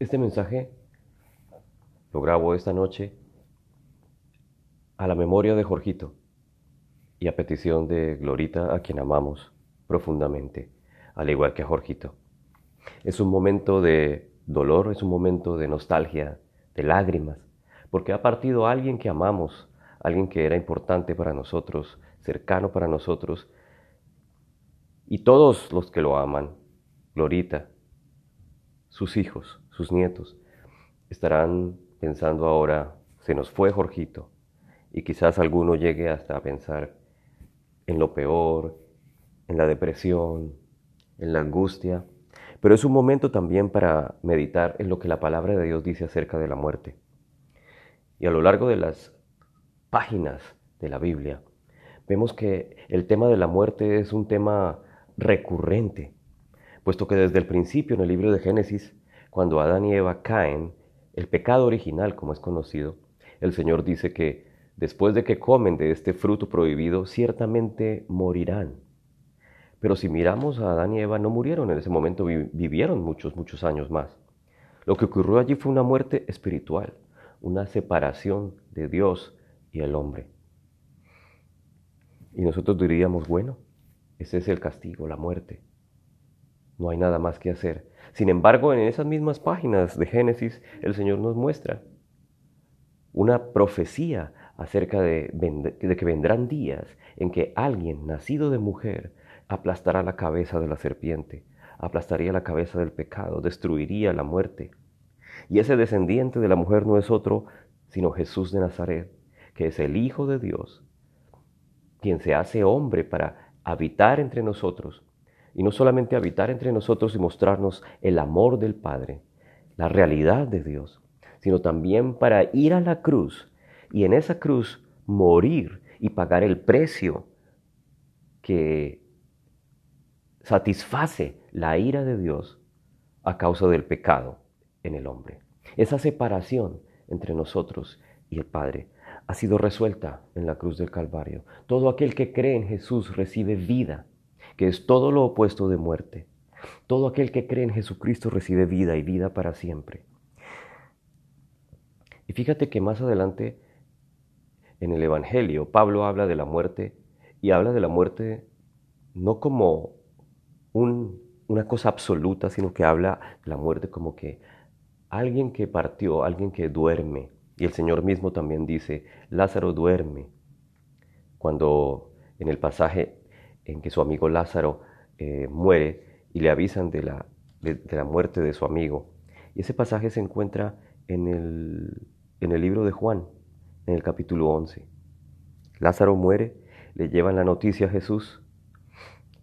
Este mensaje lo grabo esta noche a la memoria de Jorgito y a petición de Glorita, a quien amamos profundamente, al igual que a Jorgito. Es un momento de dolor, es un momento de nostalgia, de lágrimas, porque ha partido alguien que amamos, alguien que era importante para nosotros, cercano para nosotros, y todos los que lo aman, Glorita, sus hijos, sus nietos, estarán pensando ahora, se nos fue Jorgito, y quizás alguno llegue hasta a pensar en lo peor, en la depresión, en la angustia, pero es un momento también para meditar en lo que la palabra de Dios dice acerca de la muerte. Y a lo largo de las páginas de la Biblia, vemos que el tema de la muerte es un tema recurrente, puesto que desde el principio en el libro de Génesis, cuando Adán y Eva caen, el pecado original, como es conocido, el Señor dice que después de que comen de este fruto prohibido, ciertamente morirán. Pero si miramos a Adán y Eva, no murieron en ese momento, vivieron muchos, muchos años más. Lo que ocurrió allí fue una muerte espiritual, una separación de Dios y el hombre. Y nosotros diríamos, bueno, ese es el castigo, la muerte. No hay nada más que hacer. Sin embargo, en esas mismas páginas de Génesis, el Señor nos muestra una profecía acerca de, de, que vendrán días en que alguien nacido de mujer aplastará la cabeza de la serpiente, aplastaría la cabeza del pecado, destruiría la muerte. Y ese descendiente de la mujer no es otro sino Jesús de Nazaret, que es el Hijo de Dios, quien se hace hombre para habitar entre nosotros y no solamente habitar entre nosotros y mostrarnos el amor del Padre, la realidad de Dios, sino también para ir a la cruz y en esa cruz morir y pagar el precio que satisface la ira de Dios a causa del pecado en el hombre. Esa separación entre nosotros y el Padre ha sido resuelta en la cruz del Calvario. Todo aquel que cree en Jesús recibe vida que es todo lo opuesto de muerte. Todo aquel que cree en Jesucristo recibe vida y vida para siempre. Y fíjate que más adelante en el Evangelio Pablo habla de la muerte y habla de la muerte no como una cosa absoluta, sino que habla de la muerte como que alguien que partió, alguien que duerme. Y el Señor mismo también dice, Lázaro duerme. Cuando en el pasaje en que su amigo Lázaro eh, muere y le avisan de la, de, la, muerte de su amigo. Y ese pasaje se encuentra en el, en el libro de Juan, en el capítulo 11. Lázaro muere, le llevan la noticia a Jesús.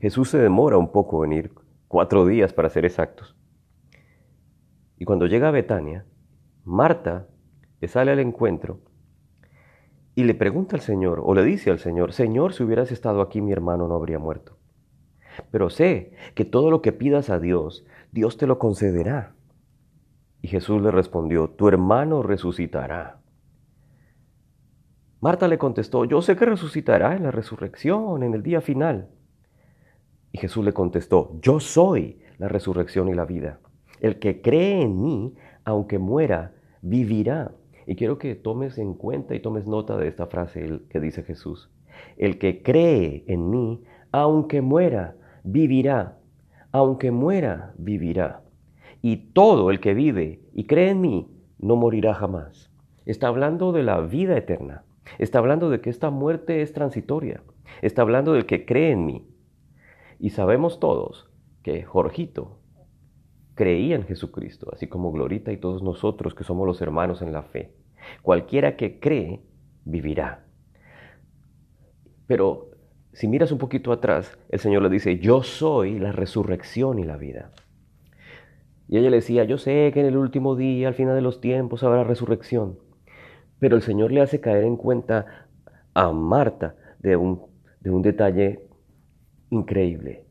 Jesús se demora un poco en ir, cuatro días para ser exactos. Y cuando llega a Betania, Marta le sale al encuentro y le pregunta al Señor, o le dice al Señor, Señor, si hubieras estado aquí mi hermano no habría muerto. Pero sé que todo lo que pidas a Dios, Dios te lo concederá. Y Jesús le respondió, tu hermano resucitará. Marta le contestó, yo sé que resucitará en la resurrección, en el día final. Y Jesús le contestó, yo soy la resurrección y la vida. El que cree en mí, aunque muera, vivirá. Y quiero que tomes en cuenta y tomes nota de esta frase que dice Jesús. El que cree en mí, aunque muera, vivirá. Aunque muera, vivirá. Y todo el que vive y cree en mí, no morirá jamás. Está hablando de la vida eterna. Está hablando de que esta muerte es transitoria. Está hablando del que cree en mí. Y sabemos todos que Jorgito creía en Jesucristo, así como Glorita y todos nosotros que somos los hermanos en la fe. Cualquiera que cree, vivirá. Pero si miras un poquito atrás, el Señor le dice, yo soy la resurrección y la vida. Y ella le decía, yo sé que en el último día, al final de los tiempos, habrá resurrección. Pero el Señor le hace caer en cuenta a Marta de un, de un detalle increíble.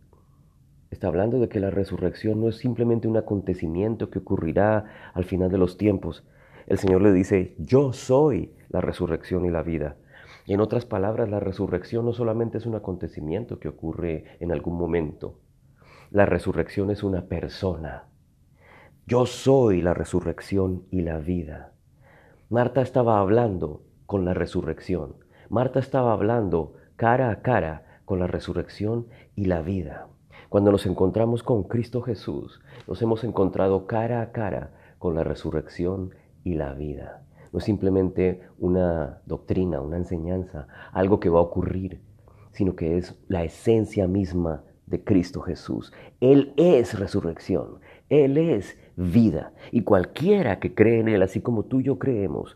Está hablando de que la resurrección no es simplemente un acontecimiento que ocurrirá al final de los tiempos. El Señor le dice, yo soy la resurrección y la vida. En otras palabras, la resurrección no solamente es un acontecimiento que ocurre en algún momento. La resurrección es una persona. Yo soy la resurrección y la vida. Marta estaba hablando con la resurrección. Marta estaba hablando cara a cara con la resurrección y la vida. Cuando nos encontramos con Cristo Jesús, nos hemos encontrado cara a cara con la resurrección y la vida. No es simplemente una doctrina, una enseñanza, algo que va a ocurrir, sino que es la esencia misma de Cristo Jesús. Él es resurrección, Él es vida. Y cualquiera que cree en Él, así como tú y yo creemos,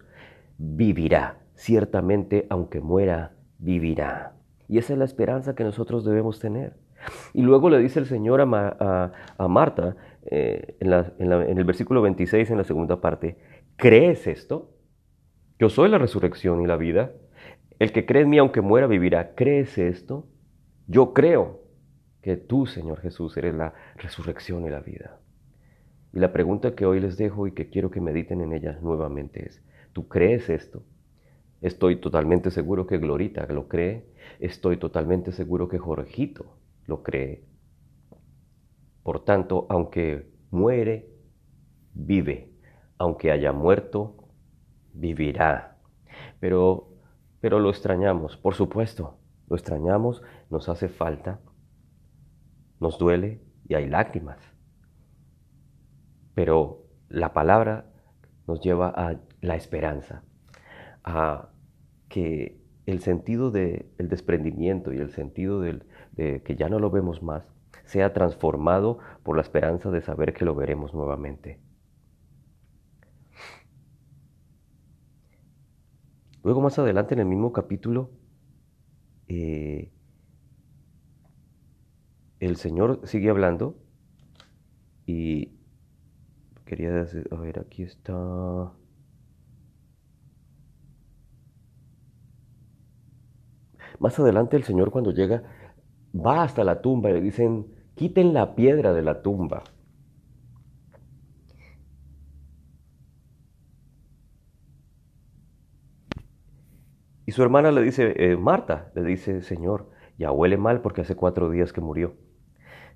vivirá. Ciertamente, aunque muera, vivirá. Y esa es la esperanza que nosotros debemos tener. Y luego le dice el Señor a, Marta, eh, en, el versículo 26, en la segunda parte, ¿crees esto? Yo soy la resurrección y la vida. El que cree en mí, aunque muera, vivirá. ¿Crees esto? Yo creo que tú, Señor Jesús, eres la resurrección y la vida. Y la pregunta que hoy les dejo y que quiero que mediten en ella nuevamente es, ¿tú crees esto? Estoy totalmente seguro que Glorita lo cree. Estoy totalmente seguro que Jorgito lo cree. Por tanto, aunque muere, vive. Aunque haya muerto, vivirá. Pero, pero lo extrañamos, por supuesto. Lo extrañamos, nos hace falta, nos duele y hay lágrimas. Pero la palabra nos lleva a la esperanza, a que el sentido del desprendimiento y el sentido del, de que ya no lo vemos más sea transformado por la esperanza de saber que lo veremos nuevamente. Luego más adelante en el mismo capítulo, eh, el Señor sigue hablando y quería decir, a ver, aquí está... Más adelante el Señor cuando llega va hasta la tumba y le dicen, quiten la piedra de la tumba. Y su hermana le dice, eh, Marta, le dice, Señor, ya huele mal porque hace cuatro días que murió.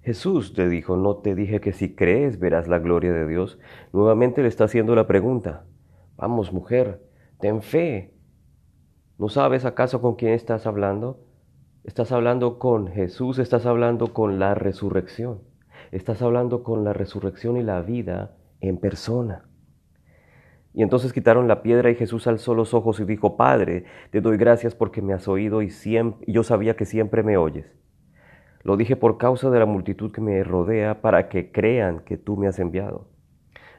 Jesús le dijo, no te dije que si crees verás la gloria de Dios. Nuevamente le está haciendo la pregunta, vamos mujer, ten fe. ¿No sabes acaso con quién estás hablando? Estás hablando con Jesús, estás hablando con la resurrección. Estás hablando con la resurrección y la vida en persona. Y entonces quitaron la piedra y Jesús alzó los ojos y dijo, Padre, te doy gracias porque me has oído y, yo sabía que siempre me oyes. Lo dije por causa de la multitud que me rodea para que crean que tú me has enviado.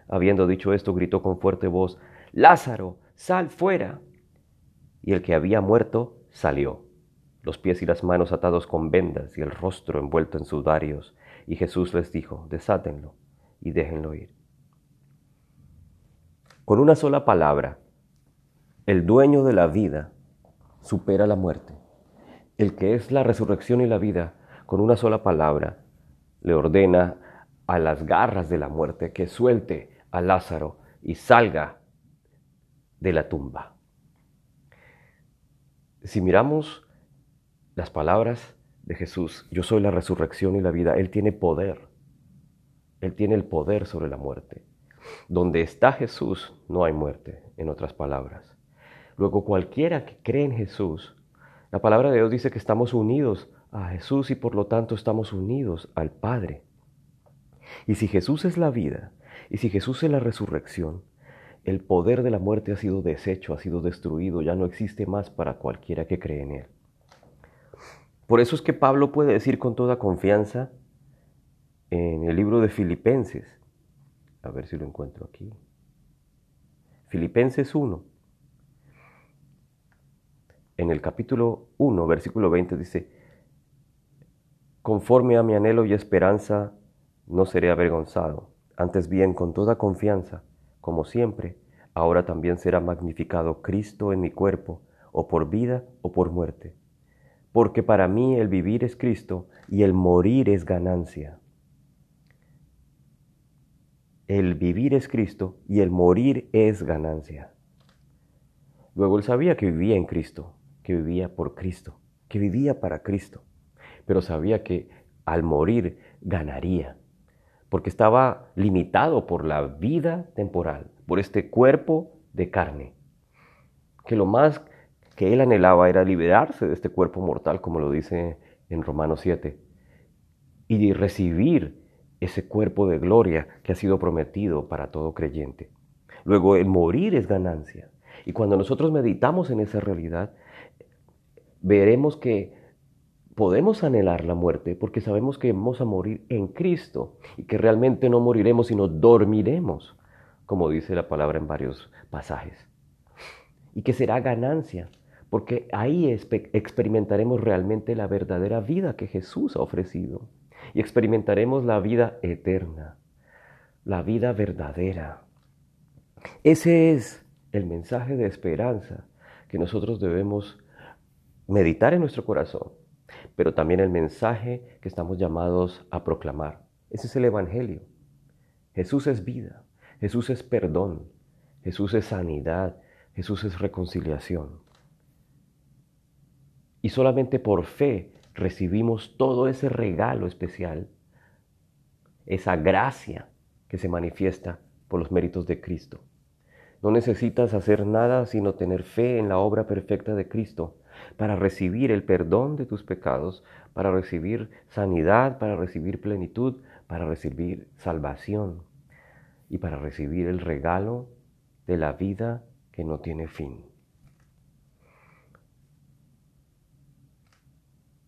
Habiendo dicho esto, gritó con fuerte voz, Lázaro, sal fuera. Y el que había muerto salió los pies y las manos atados con vendas y el rostro envuelto en sudarios. Y Jesús les dijo, desátenlo y déjenlo ir. Con una sola palabra, el dueño de la vida supera la muerte. El que es la resurrección y la vida, con una sola palabra, le ordena a las garras de la muerte que suelte a Lázaro y salga de la tumba. Si miramos las palabras de Jesús, yo soy la resurrección y la vida, Él tiene poder. Él tiene el poder sobre la muerte. Donde está Jesús no hay muerte, en otras palabras. Luego cualquiera que cree en Jesús, la palabra de Dios dice que estamos unidos a Jesús y por lo tanto estamos unidos al Padre. Y si Jesús es la vida, y si Jesús es la resurrección, el poder de la muerte ha sido deshecho, ha sido destruido, ya no existe más para cualquiera que cree en Él. Por eso es que Pablo puede decir con toda confianza en el libro de Filipenses, a ver si lo encuentro aquí, Filipenses 1, en el capítulo 1, versículo 20 dice, conforme a mi anhelo y esperanza, no seré avergonzado, antes bien con toda confianza, como siempre, ahora también será magnificado Cristo en mi cuerpo, o por vida o por muerte porque para mí el vivir es Cristo y el morir es ganancia. El vivir es Cristo y el morir es ganancia. Luego él sabía que vivía en Cristo, que vivía por Cristo, que vivía para Cristo, pero sabía que al morir ganaría, porque estaba limitado por la vida temporal, por este cuerpo de carne, que lo más que él anhelaba era liberarse de este cuerpo mortal, como lo dice en Romanos 7, y recibir ese cuerpo de gloria que ha sido prometido para todo creyente. Luego, el morir es ganancia. Y cuando nosotros meditamos en esa realidad, veremos que podemos anhelar la muerte porque sabemos que vamos a morir en Cristo y que realmente no moriremos, sino dormiremos, como dice la palabra en varios pasajes. Y que será ganancia, porque ahí experimentaremos realmente la verdadera vida que Jesús ha ofrecido y experimentaremos la vida eterna, la vida verdadera. Ese es el mensaje de esperanza que nosotros debemos meditar en nuestro corazón, pero también el mensaje que estamos llamados a proclamar. Ese es el Evangelio. Jesús es vida, Jesús es perdón, Jesús es sanidad, Jesús es reconciliación. Y solamente por fe recibimos todo ese regalo especial, esa gracia que se manifiesta por los méritos de Cristo. No necesitas hacer nada sino tener fe en la obra perfecta de Cristo para recibir el perdón de tus pecados, para recibir sanidad, para recibir plenitud, para recibir salvación y para recibir el regalo de la vida que no tiene fin.